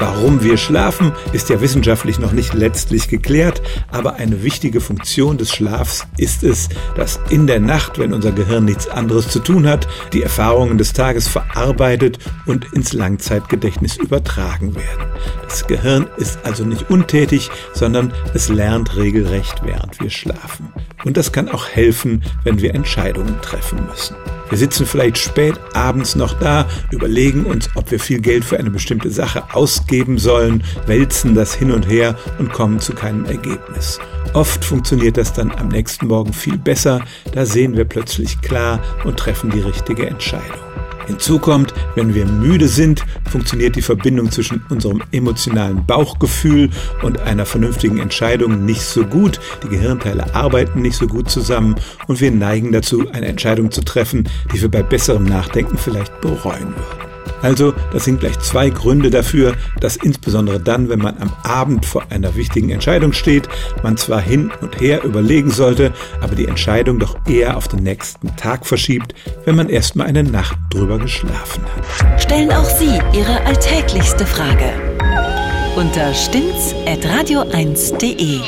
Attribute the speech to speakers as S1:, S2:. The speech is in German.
S1: Warum wir schlafen, ist ja wissenschaftlich noch nicht letztlich geklärt, aber eine wichtige Funktion des Schlafs ist es, dass in der Nacht, wenn unser Gehirn nichts anderes zu tun hat, die Erfahrungen des Tages verarbeitet und ins Langzeitgedächtnis übertragen werden. Das Gehirn ist also nicht untätig, sondern es lernt regelrecht, während wir schlafen. Und das kann auch helfen, wenn wir Entscheidungen treffen müssen. Wir sitzen vielleicht spät abends noch da, überlegen uns, ob wir viel Geld für eine bestimmte Sache ausgeben sollen, wälzen das hin und her und kommen zu keinem Ergebnis. Oft funktioniert das dann am nächsten Morgen viel besser, da sehen wir plötzlich klar und treffen die richtige Entscheidung. Hinzu kommt, wenn wir müde sind, funktioniert die Verbindung zwischen unserem emotionalen Bauchgefühl und einer vernünftigen Entscheidung nicht so gut. Die Gehirnteile arbeiten nicht so gut zusammen und wir neigen dazu, eine Entscheidung zu treffen, die wir bei besserem Nachdenken vielleicht bereuen würden. Also, das sind gleich zwei Gründe dafür, dass insbesondere dann, wenn man am Abend vor einer wichtigen Entscheidung steht, man zwar hin und her überlegen sollte, aber die Entscheidung doch eher auf den nächsten Tag verschiebt, wenn man erstmal eine Nacht drüber geschlafen hat.
S2: Stellen auch Sie Ihre alltäglichste Frage unter stimmtz.radio1.de.